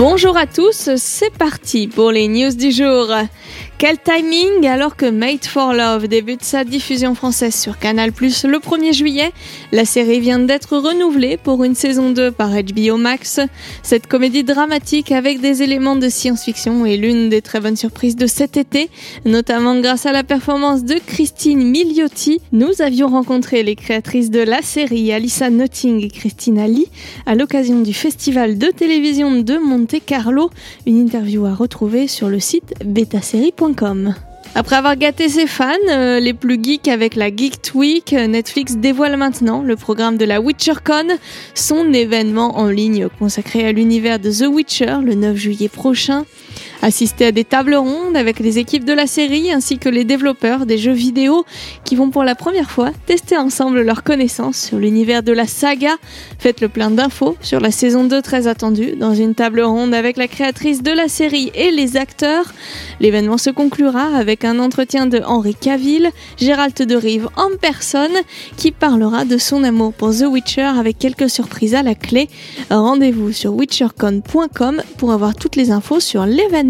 Bonjour à tous, c'est parti pour les news du jour. Quel timing alors que Made for Love débute sa diffusion française sur Canal Plus le 1er juillet. La série vient d'être renouvelée pour une saison 2 par HBO Max. Cette comédie dramatique avec des éléments de science-fiction est l'une des très bonnes surprises de cet été, notamment grâce à la performance de Christine Milioti. Nous avions rencontré les créatrices de la série, Alissa Notting et Christina Lee, à l'occasion du festival de télévision de Carlo. Une interview à retrouver sur le site betasérie.com. Après avoir gâté ses fans, euh, les plus geeks avec la Geek Week, euh, Netflix dévoile maintenant le programme de la WitcherCon, son événement en ligne consacré à l'univers de The Witcher le 9 juillet prochain. Assister à des tables rondes avec les équipes de la série ainsi que les développeurs des jeux vidéo qui vont pour la première fois tester ensemble leurs connaissances sur l'univers de la saga. Faites le plein d'infos sur la saison 2 très attendue dans une table ronde avec la créatrice de la série et les acteurs. L'événement se conclura avec un entretien de Henri Cavill, Gérald de Rive en personne qui parlera de son amour pour The Witcher avec quelques surprises à la clé. Rendez-vous sur witchercon.com pour avoir toutes les infos sur l'événement.